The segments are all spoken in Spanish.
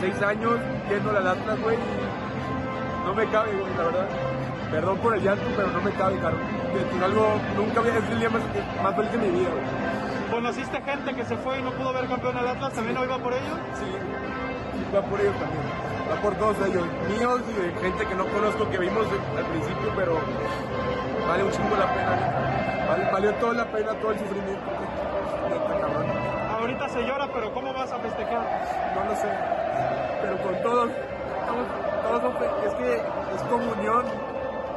26 años viendo la Atlas, güey, y no me cabe, güey, la verdad. Perdón por el llanto, pero no me cabe, caro. Es algo, nunca había, es el día más, más feliz de mi vida, güey. ¿Conociste gente que se fue y no pudo ver campeón al Atlas? ¿También no iba por ello? Sí, sí, va por ellos también. Va por todos ellos, míos y de gente que no conozco, que vimos al principio, pero vale un chingo la pena. Vale, valió toda la pena, todo el sufrimiento. Ahorita se llora, pero ¿cómo vas a festejar? No lo sé, pero con todos, todos fe- es que es comunión,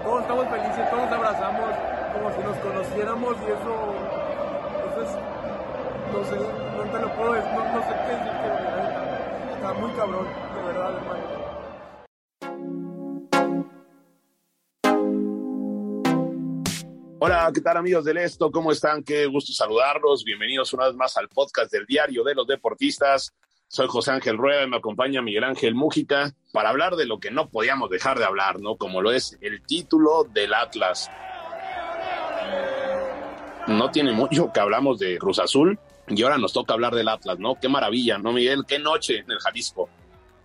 todos estamos felices, todos abrazamos como si nos conociéramos y eso, eso es, no sé, no te lo puedo decir, no, sé qué la neta. está muy cabrón, de verdad, hermano. Hola, ¿qué tal amigos del Esto? ¿Cómo están? Qué gusto saludarlos. Bienvenidos una vez más al podcast del Diario de los Deportistas. Soy José Ángel Rueda y me acompaña Miguel Ángel Mújica para hablar de lo que no podíamos dejar de hablar, ¿no? Como lo es el título del Atlas. No tiene mucho que hablamos de Cruz Azul y ahora nos toca hablar del Atlas, ¿no? Qué maravilla, ¿no, Miguel? Qué noche en el Jalisco.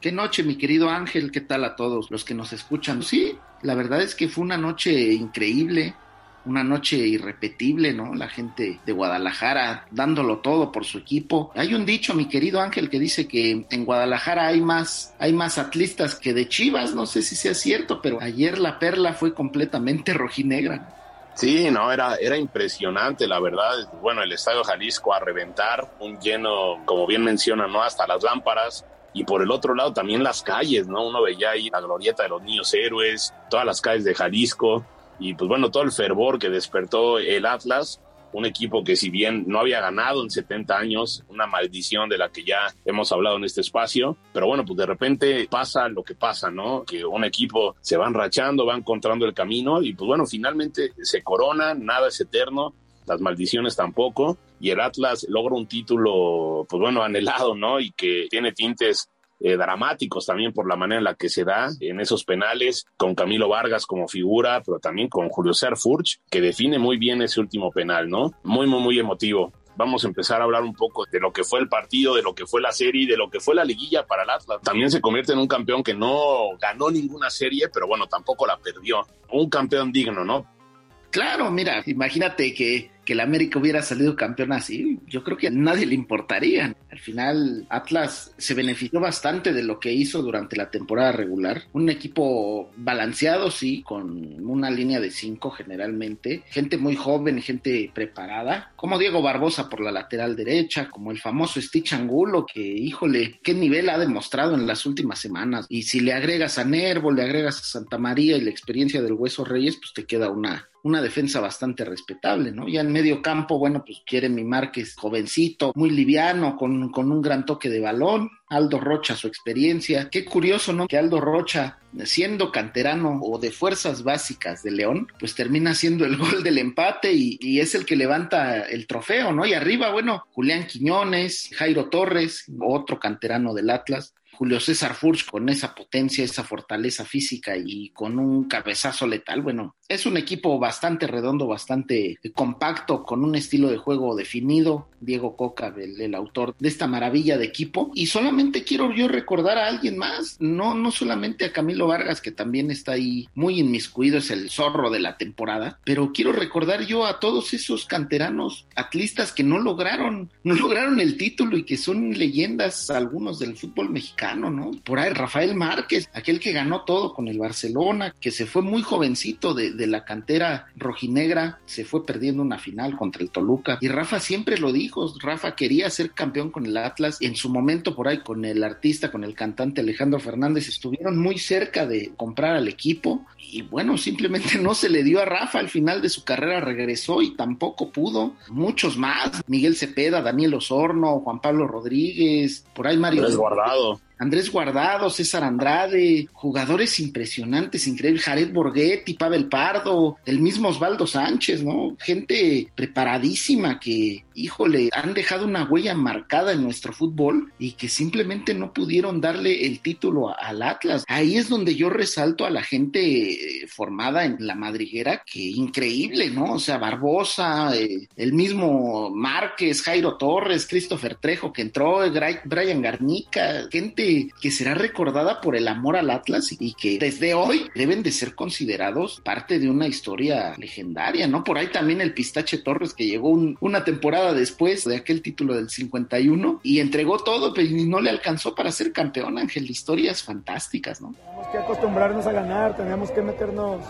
Qué noche, mi querido Ángel, ¿qué tal a todos los que nos escuchan? Sí, la verdad es que fue una noche increíble, una noche irrepetible, ¿no? La gente de Guadalajara dándolo todo por su equipo. Hay un dicho, mi querido Ángel, que dice que en Guadalajara hay más, hay más atlistas que de Chivas, no sé si sea cierto, pero ayer la perla fue completamente rojinegra. Sí, no, era, era impresionante, la verdad. Bueno, el Estadio Jalisco a reventar, un lleno, como bien menciona, ¿no? Hasta las lámparas. Y por el otro lado también las calles, ¿no? Uno veía ahí la glorieta de los niños héroes, todas las calles de Jalisco. Y pues bueno, todo el fervor que despertó el Atlas, un equipo que si bien no había ganado en 70 años, una maldición de la que ya hemos hablado en este espacio, pero bueno, pues de repente pasa lo que pasa, ¿no? Que un equipo se va enrachando, va encontrando el camino y pues bueno, finalmente se corona, nada es eterno, las maldiciones tampoco, y el Atlas logra un título, pues bueno, anhelado, ¿no? Y que tiene tintes eh, dramáticos también por la manera en la que se da en esos penales, con Camilo Vargas como figura, pero también con Julio César Furch, que define muy bien ese último penal, ¿no? Muy, muy, muy emotivo. Vamos a empezar a hablar un poco de lo que fue el partido, de lo que fue la serie, de lo que fue la liguilla para el Atlas. También se convierte en un campeón que no ganó ninguna serie, pero bueno, tampoco la perdió. Un campeón digno, ¿no? Claro, mira, imagínate que, que el América hubiera salido campeón así, yo creo que a nadie le importaría. Al final, Atlas se benefició bastante de lo que hizo durante la temporada regular. Un equipo balanceado, sí, con una línea de cinco generalmente. Gente muy joven, gente preparada, como Diego Barbosa por la lateral derecha, como el famoso Stitch Angulo, que híjole, qué nivel ha demostrado en las últimas semanas. Y si le agregas a Nervo, le agregas a Santa María y la experiencia del Hueso Reyes, pues te queda una, una defensa bastante respetable, ¿no? Ya en medio campo, bueno, pues quiere mi Márquez jovencito, muy liviano, con, con un gran toque de balón. Aldo Rocha, su experiencia. Qué curioso, ¿no? Que Aldo Rocha, siendo canterano o de fuerzas básicas de León, pues termina siendo el gol del empate y, y es el que levanta el trofeo, ¿no? Y arriba, bueno, Julián Quiñones, Jairo Torres, otro canterano del Atlas. Julio César Furch con esa potencia, esa fortaleza física y con un cabezazo letal, bueno, es un equipo bastante redondo, bastante compacto, con un estilo de juego definido. Diego Coca, el, autor de esta maravilla de equipo. Y solamente quiero yo recordar a alguien más, no, no solamente a Camilo Vargas, que también está ahí muy inmiscuido, es el zorro de la temporada, pero quiero recordar yo a todos esos canteranos atlistas que no lograron, no lograron el título y que son leyendas algunos del fútbol mexicano, ¿no? Por ahí Rafael Márquez, aquel que ganó todo con el Barcelona, que se fue muy jovencito de, la cantera rojinegra, se fue perdiendo una final contra el Toluca. Y Rafa siempre lo dijo, Rafa quería ser campeón con el Atlas. En su momento por ahí con el artista, con el cantante Alejandro Fernández, estuvieron muy cerca de comprar al equipo. Y bueno, simplemente no se le dio a Rafa. Al final de su carrera regresó y tampoco pudo. Muchos más, Miguel Cepeda, Daniel Osorno, Juan Pablo Rodríguez, por ahí Mario. Andrés Guardado, César Andrade, jugadores impresionantes, increíbles, Jared Borghetti, Pavel Pardo, el mismo Osvaldo Sánchez, ¿no? Gente preparadísima que, híjole, han dejado una huella marcada en nuestro fútbol y que simplemente no pudieron darle el título al Atlas. Ahí es donde yo resalto a la gente formada en la madriguera, que increíble, ¿no? O sea, Barbosa, eh, el mismo Márquez, Jairo Torres, Christopher Trejo que entró, Brian Garnica, gente que será recordada por el amor al Atlas y que desde hoy deben de ser considerados parte de una historia legendaria, ¿no? Por ahí también el Pistache Torres que llegó un, una temporada después de aquel título del 51 y entregó todo, pero no le alcanzó para ser campeón, Ángel. Historias fantásticas, ¿no? Tenemos que acostumbrarnos a ganar, tenemos que meternos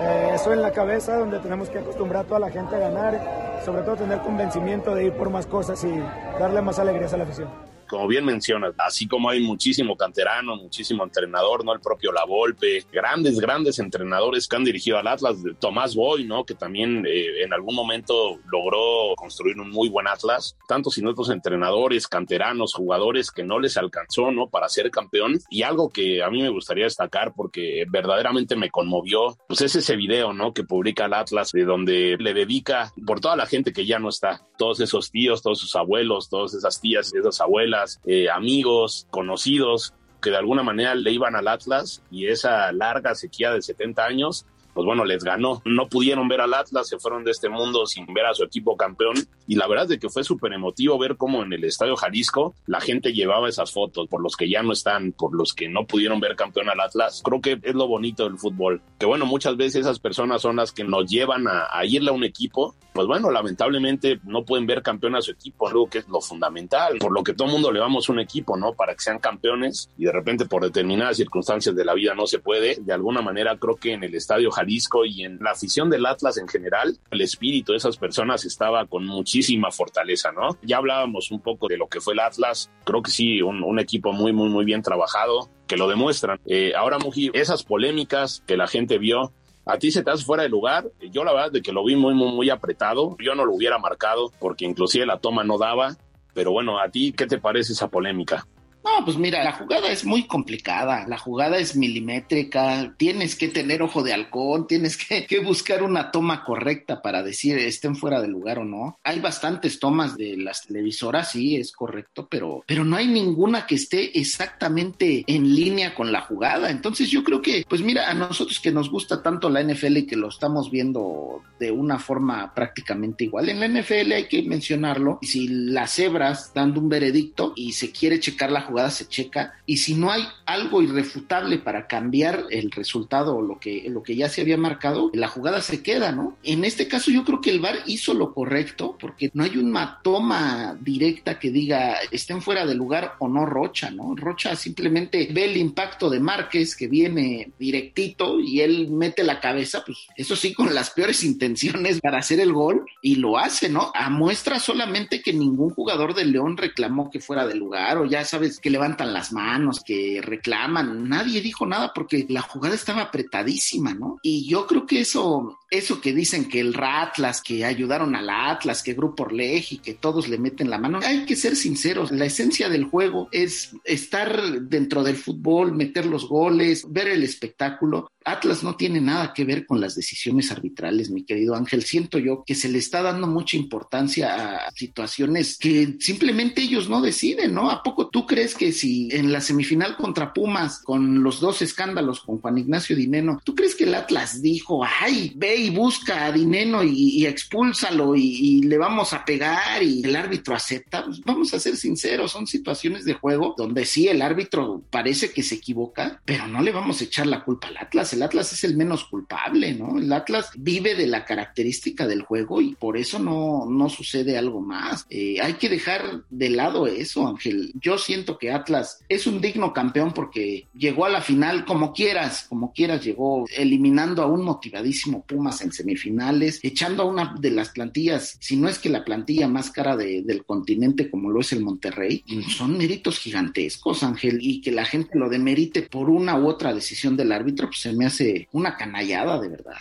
eh, eso en la cabeza, donde tenemos que acostumbrar a toda la gente a ganar, sobre todo tener convencimiento de ir por más cosas y darle más alegrías a la afición como bien mencionas, así como hay muchísimo canterano, muchísimo entrenador, ¿no? El propio La Volpe, grandes, grandes entrenadores que han dirigido al Atlas, Tomás Boy, ¿no? Que también eh, en algún momento logró construir un muy buen Atlas, tantos y otros entrenadores, canteranos, jugadores que no les alcanzó, ¿no? Para ser campeón. Y algo que a mí me gustaría destacar porque verdaderamente me conmovió, pues es ese video, ¿no? Que publica el Atlas, de donde le dedica por toda la gente que ya no está, todos esos tíos, todos sus abuelos, todas esas tías y esas abuelas eh, amigos, conocidos, que de alguna manera le iban al Atlas y esa larga sequía de 70 años pues bueno, les ganó. No pudieron ver al Atlas, se fueron de este mundo sin ver a su equipo campeón. Y la verdad es que fue súper emotivo ver cómo en el Estadio Jalisco la gente llevaba esas fotos por los que ya no están, por los que no pudieron ver campeón al Atlas. Creo que es lo bonito del fútbol. Que bueno, muchas veces esas personas son las que nos llevan a irle a un equipo. Pues bueno, lamentablemente no pueden ver campeón a su equipo, algo que es lo fundamental, por lo que todo el mundo le vamos un equipo, ¿no? Para que sean campeones y de repente por determinadas circunstancias de la vida no se puede. De alguna manera creo que en el Estadio Jalisco y en la afición del Atlas en general, el espíritu de esas personas estaba con muchísima fortaleza, ¿no? Ya hablábamos un poco de lo que fue el Atlas, creo que sí, un, un equipo muy, muy, muy bien trabajado, que lo demuestran. Eh, ahora, Muji, esas polémicas que la gente vio, a ti se te hace fuera de lugar. Yo la verdad de que lo vi muy, muy, muy apretado. Yo no lo hubiera marcado porque inclusive la toma no daba. Pero bueno, ¿a ti qué te parece esa polémica? No, pues mira, la jugada es muy complicada, la jugada es milimétrica, tienes que tener ojo de halcón, tienes que, buscar una toma correcta para decir estén fuera de lugar o no. Hay bastantes tomas de las televisoras, sí, es correcto, pero, pero no hay ninguna que esté exactamente en línea con la jugada. Entonces yo creo que, pues mira, a nosotros que nos gusta tanto la NFL y que lo estamos viendo de una forma prácticamente igual, en la NFL hay que mencionarlo, si las cebras dando un veredicto y se quiere checar la se checa y si no hay algo irrefutable para cambiar el resultado o lo que, lo que ya se había marcado, la jugada se queda, ¿no? En este caso yo creo que el VAR hizo lo correcto porque no hay una toma directa que diga estén fuera de lugar o no Rocha, ¿no? Rocha simplemente ve el impacto de Márquez que viene directito y él mete la cabeza, pues eso sí con las peores intenciones para hacer el gol y lo hace, ¿no? A muestra solamente que ningún jugador del León reclamó que fuera de lugar o ya sabes que levantan las manos, que reclaman, nadie dijo nada porque la jugada estaba apretadísima, ¿no? Y yo creo que eso, eso que dicen que el Ratlas, que ayudaron al Atlas, que Grupo Orleg y que todos le meten la mano, hay que ser sinceros, la esencia del juego es estar dentro del fútbol, meter los goles, ver el espectáculo Atlas no tiene nada que ver con las decisiones arbitrales, mi querido Ángel. Siento yo que se le está dando mucha importancia a situaciones que simplemente ellos no deciden, ¿no? ¿A poco tú crees que si en la semifinal contra Pumas, con los dos escándalos con Juan Ignacio Dineno, ¿tú crees que el Atlas dijo, ay, ve y busca a Dineno y, expúlsalo y, y, le vamos a pegar y el árbitro acepta? Pues vamos a ser sinceros, son situaciones de juego donde sí el árbitro parece que se equivoca, pero no le vamos a echar la culpa al El Atlas es el menos culpable, ¿no? El Atlas vive de la característica del juego y por eso no, no sucede algo más. Eh, hay que dejar de lado eso, Ángel. Yo siento que Atlas es un digno campeón porque llegó a la final como quieras, como quieras, llegó eliminando a un motivadísimo Pumas en semifinales, echando a una de las plantillas, si no es que la plantilla más cara del continente como lo es el Monterrey, son méritos gigantescos, Ángel, y que la gente lo demerite por una u otra decisión del árbitro, pues se me hace una canallada de verdad.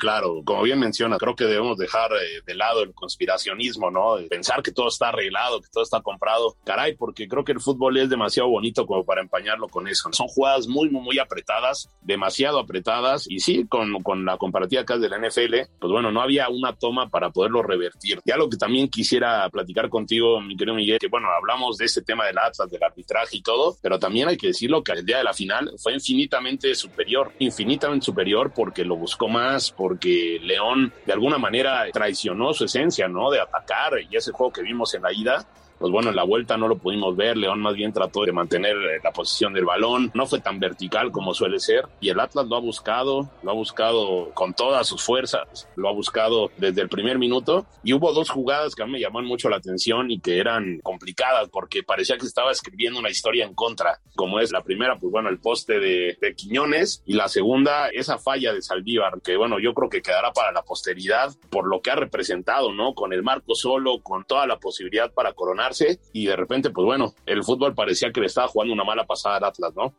Claro, como bien menciona, creo que debemos dejar eh, de lado el conspiracionismo, ¿no? Pensar que todo está arreglado, que todo está comprado. Caray, porque creo que el fútbol es demasiado bonito como para empañarlo con eso. Son jugadas muy, muy, muy apretadas, demasiado apretadas. Y sí, con, con la comparativa acá de la NFL, pues bueno, no había una toma para poderlo revertir. Y algo que también quisiera platicar contigo, mi querido Miguel, que bueno, hablamos de este tema del Atlas, del arbitraje y todo, pero también hay que decirlo que el día de la final fue infinitamente superior, infinitamente superior porque lo buscó más, por porque León de alguna manera traicionó su esencia, ¿no? De atacar y ese juego que vimos en la ida, pues bueno, en la vuelta no lo pudimos ver. León más bien trató de mantener eh, la posición del balón. No fue tan vertical como suele ser. Y el Atlas lo ha buscado, lo ha buscado con todas sus fuerzas, lo ha buscado desde el primer minuto. Y hubo dos jugadas que a mí me llamaron mucho la atención y que eran complicadas porque parecía que estaba escribiendo una historia en contra. Como es la primera, pues bueno, el poste de, de Quiñones. Y la segunda, esa falla de Saldívar, que bueno, yo creo que quedará para la posteridad por lo que ha representado, ¿no? Con el marco solo, con toda la posibilidad para coronar y de repente, pues bueno, el fútbol parecía que le estaba jugando una mala pasada al Atlas, ¿no?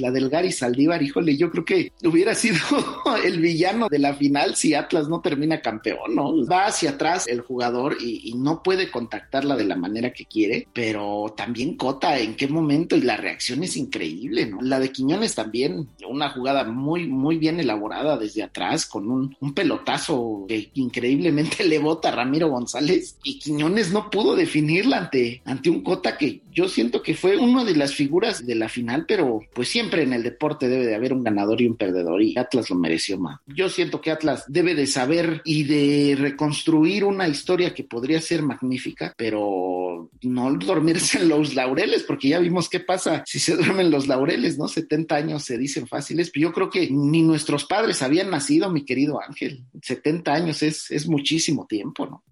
La del Gary Saldívar, híjole, yo creo que hubiera sido el villano de la final si Atlas no termina campeón, ¿no? Va hacia atrás el jugador y, no puede contactarla de la manera que quiere, pero también Cota en qué momento y la reacción es increíble, ¿no? La de Quiñones también, una jugada muy, muy bien elaborada desde atrás con un, pelotazo que increíblemente le bota a Ramiro González y Quiñones no pudo definirla ante, ante un Cota que yo siento que fue una de las figuras de la final, pero pues siempre en el deporte debe de haber un ganador y un perdedor y Atlas lo mereció más. Yo siento que Atlas debe de saber y de reconstruir una historia que podría ser magnífica, pero no dormirse en los laureles, porque ya vimos qué pasa si se duermen los laureles, ¿no? 70 años se dicen fáciles, pero yo creo que ni nuestros padres habían nacido, mi querido Ángel. 70 años es, es muchísimo tiempo, ¿no?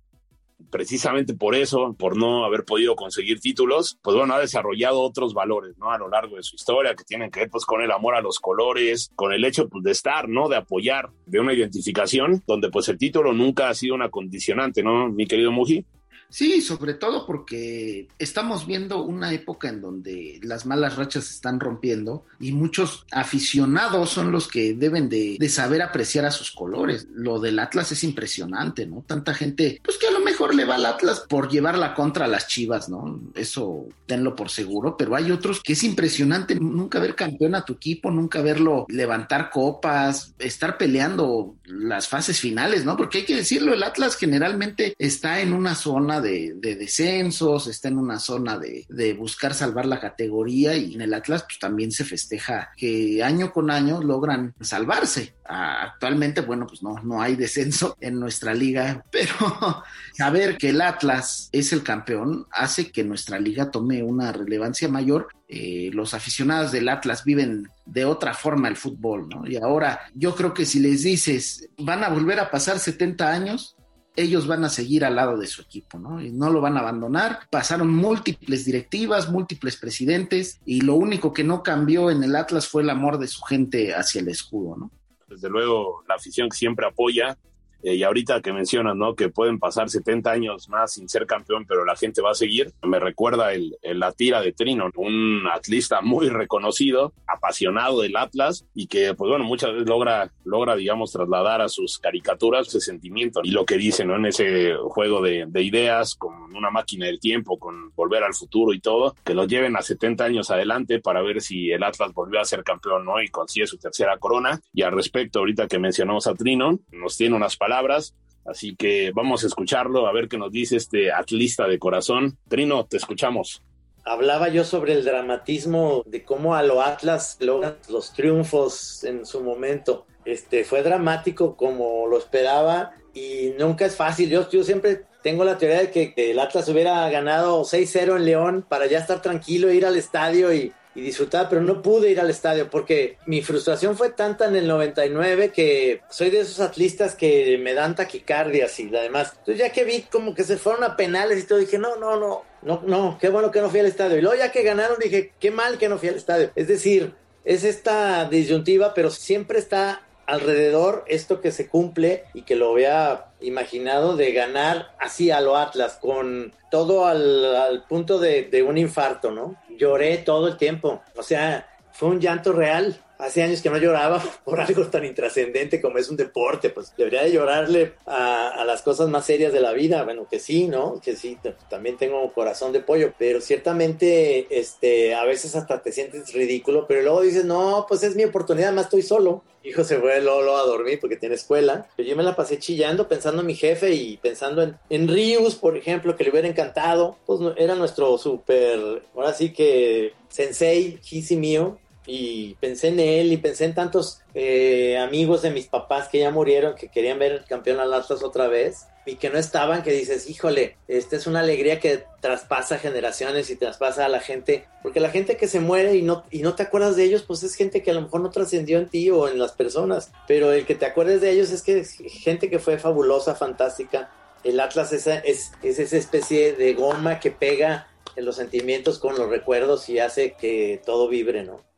Precisamente por eso, por no haber podido conseguir títulos, pues bueno, ha desarrollado otros valores, ¿no? A lo largo de su historia que tienen que ver pues con el amor a los colores, con el hecho pues de estar, ¿no? De apoyar, de una identificación donde pues el título nunca ha sido una condicionante, ¿no? Mi querido Muji. Sí, sobre todo porque estamos viendo una época en donde las malas rachas se están rompiendo y muchos aficionados son los que deben de, saber apreciar a sus colores. Lo del Atlas es impresionante, ¿no? Tanta gente, pues que a lo mejor le va al Atlas por llevar la contra las chivas, ¿no? Eso tenlo por seguro, pero hay otros que es impresionante nunca ver campeón a tu equipo, nunca verlo levantar copas, estar peleando las fases finales, ¿no? Porque hay que decirlo, el Atlas generalmente está en una zona de, descensos, está en una zona de, buscar salvar la categoría y en el Atlas pues también se festeja que año con año logran salvarse. Actualmente, bueno, pues no, no hay descenso en nuestra liga, pero saber que el Atlas es el campeón hace que nuestra liga tome una relevancia mayor eh, los aficionados del Atlas viven de otra forma el fútbol, ¿no? Y ahora yo creo que si les dices, van a volver a pasar 70 años, ellos van a seguir al lado de su equipo, ¿no? Y no lo van a abandonar. Pasaron múltiples directivas, múltiples presidentes, y lo único que no cambió en el Atlas fue el amor de su gente hacia el escudo, ¿no? Desde luego, la afición siempre apoya Eh, y ahorita que mencionas, ¿no? Que pueden pasar 70 años más sin ser campeón, pero la gente va a seguir. Me recuerda el, la tira de Trino, un atlista muy reconocido, apasionado del Atlas y que, pues bueno, muchas veces logra, logra, digamos, trasladar a sus caricaturas ese sentimiento y lo que dice, ¿no? En ese juego de, de ideas con una máquina del tiempo, con volver al futuro y todo, que los lleven a 70 años adelante para ver si el Atlas volvió a ser campeón, ¿no? Y consigue su tercera corona. Y al respecto, ahorita que mencionamos a Trino, nos tiene unas palabras. Así que vamos a escucharlo, a ver qué nos dice este atlista de corazón. Trino, te escuchamos. Hablaba yo sobre el dramatismo de cómo a lo Atlas logran los triunfos en su momento. Este, fue dramático como lo esperaba y nunca es fácil. Yo, siempre tengo la teoría de que, que el Atlas hubiera ganado 6-0 en León para ya estar tranquilo, ir al estadio y, y disfrutar, pero no pude ir al estadio porque mi frustración fue tanta en el 99 que soy de esos atlistas que me dan taquicardias y además. Entonces ya que vi como que se fueron a penales y todo, dije, no, no, no, no, no, qué bueno que no fui al estadio. Y luego ya que ganaron dije, qué mal que no fui al estadio. Es decir, es esta disyuntiva, pero siempre está alrededor esto que se cumple y que lo había imaginado de ganar así a lo Atlas, con todo al, punto de, de, un infarto, ¿no? Lloré todo el tiempo, o sea, fue un llanto real, hace años que no lloraba por algo tan intrascendente como es un deporte, pues debería de llorarle a, a, las cosas más serias de la vida, bueno, que sí, ¿no? Que sí, también tengo un corazón de pollo, pero ciertamente, este, a veces hasta te sientes ridículo, pero luego dices, no, pues es mi oportunidad, más estoy solo. Hijo se fue Lolo a dormir porque tiene escuela. Pero yo me la pasé chillando pensando en mi jefe y pensando en, en Rius, por ejemplo, que le hubiera encantado. Pues era nuestro súper, ahora sí que sensei, y mío y pensé en él y pensé en tantos eh, amigos de mis papás que ya murieron que querían ver campeón al Atlas otra vez y que no estaban, que dices, híjole, esta es una alegría que traspasa generaciones y traspasa a la gente, porque la gente que se muere y no, y no te acuerdas de ellos, pues es gente que a lo mejor no trascendió en ti o en las personas, pero el que te acuerdes de ellos es que es gente que fue fabulosa, fantástica. El Atlas es, es, es esa especie de goma que pega en los sentimientos con los recuerdos y hace que todo vibre, ¿no?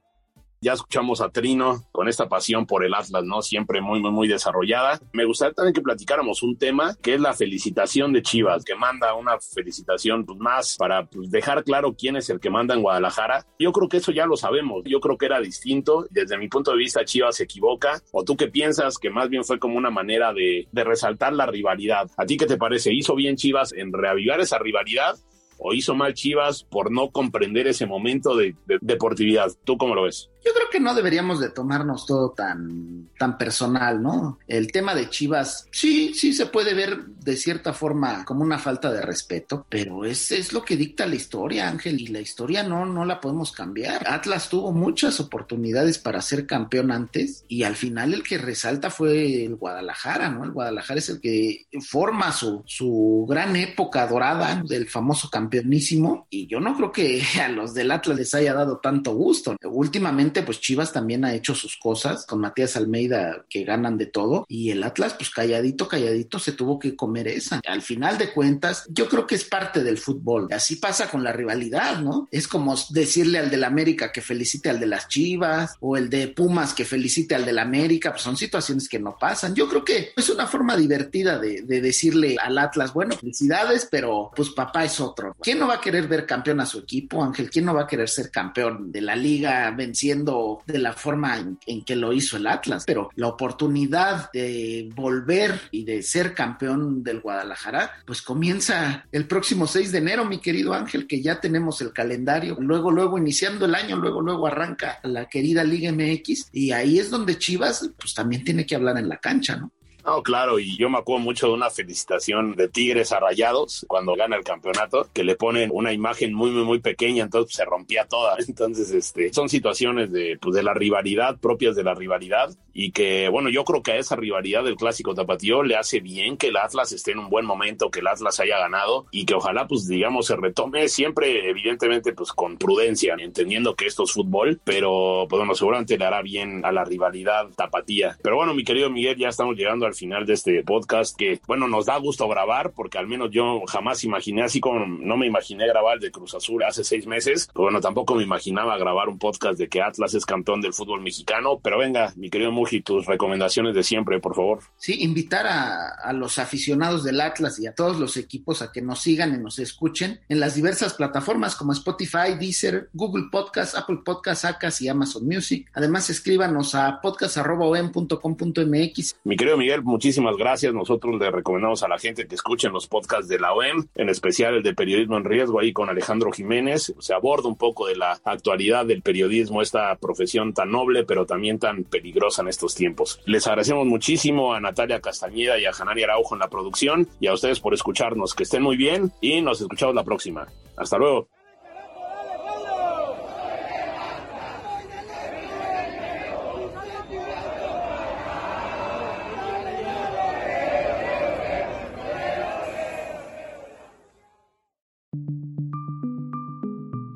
Ya escuchamos a Trino con esta pasión por el Atlas, ¿no? Siempre muy, muy, muy desarrollada. Me gustaría también que platicáramos un tema que es la felicitación de Chivas, que manda una felicitación pues, más para pues, dejar claro quién es el que manda en Guadalajara. Yo creo que eso ya lo sabemos. Yo creo que era distinto. Desde mi punto de vista, Chivas se equivoca. ¿O tú qué piensas que más bien fue como una manera de, de resaltar la rivalidad? ¿A ti qué te parece? ¿Hizo bien Chivas en reavivar esa rivalidad? ¿O hizo mal Chivas por no comprender ese momento de, de deportividad? ¿Tú cómo lo ves? Yo creo que no deberíamos de tomarnos todo tan, tan personal, ¿no? El tema de Chivas, sí, sí se puede ver de cierta forma como una falta de respeto, pero es, es lo que dicta la historia, Ángel, y la historia no, no la podemos cambiar. Atlas tuvo muchas oportunidades para ser campeón antes y al final el que resalta fue el Guadalajara, ¿no? El Guadalajara es el que forma su, su gran época dorada del famoso campeonísimo y yo no creo que a los del Atlas les haya dado tanto gusto. Últimamente pues Chivas también ha hecho sus cosas con Matías Almeida que ganan de todo y el Atlas, pues calladito, calladito se tuvo que comer esa. Al final de cuentas, yo creo que es parte del fútbol. Así pasa con la rivalidad, ¿no? Es como decirle al del América que felicite al de las Chivas o el de Pumas que felicite al del América, pues son situaciones que no pasan. Yo creo que es una forma divertida de, de decirle al Atlas, bueno, felicidades, pero pues papá es otro. ¿Quién no va a querer ver campeón a su equipo, Ángel? ¿Quién no va a querer ser campeón de la liga venciendo? De la forma en, que lo hizo el Atlas, pero la oportunidad de volver y de ser campeón del Guadalajara, pues comienza el próximo 6 de enero, mi querido Ángel, que ya tenemos el calendario. Luego, luego, iniciando el año, luego, luego arranca la querida Liga MX y ahí es donde Chivas, pues también tiene que hablar en la cancha, ¿no? No, claro, y yo me acuerdo mucho de una felicitación de Tigres a Rayados cuando gana el campeonato, que le ponen una imagen muy, muy, muy pequeña, entonces se rompía toda. Entonces, este, son situaciones de, pues, de la rivalidad, propias de la rivalidad, y que, bueno, yo creo que a esa rivalidad del clásico tapatío le hace bien que el Atlas esté en un buen momento, que el Atlas haya ganado, y que ojalá, pues, digamos, se retome siempre, evidentemente, pues, con prudencia, entendiendo que esto es fútbol, pero, pues, bueno, seguramente le hará bien a la rivalidad tapatía. Pero bueno, mi querido Miguel, ya estamos llegando al final de este podcast que, bueno, nos da gusto grabar porque al menos yo jamás imaginé, así como no me imaginé grabar el de Cruz Azul hace seis meses, pero bueno, tampoco me imaginaba grabar un podcast de que Atlas es campeón del fútbol mexicano, pero venga, mi querido Muji, tus recomendaciones de siempre, por favor. Sí, invitar a, a, los aficionados del Atlas y a todos los equipos a que nos sigan y nos escuchen en las diversas plataformas como Spotify, Deezer, Google Podcast, Apple Podcast, Acas y Amazon Music. Además, escríbanos a podcast.com.mx. Mi querido Miguel, muchísimas gracias. Nosotros le recomendamos a la gente que escuchen los podcasts de la OEM, en especial el de Periodismo en Riesgo, ahí con Alejandro Jiménez. Se aborda un poco de la actualidad del periodismo, esta profesión tan noble, pero también tan peligrosa en estos tiempos. Les agradecemos muchísimo a Natalia Castañeda y a Janari Araujo en la producción y a ustedes por escucharnos. Que estén muy bien y nos escuchamos la próxima. Hasta luego.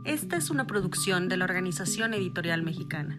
Esta es una producción de la Organización Editorial Mexicana.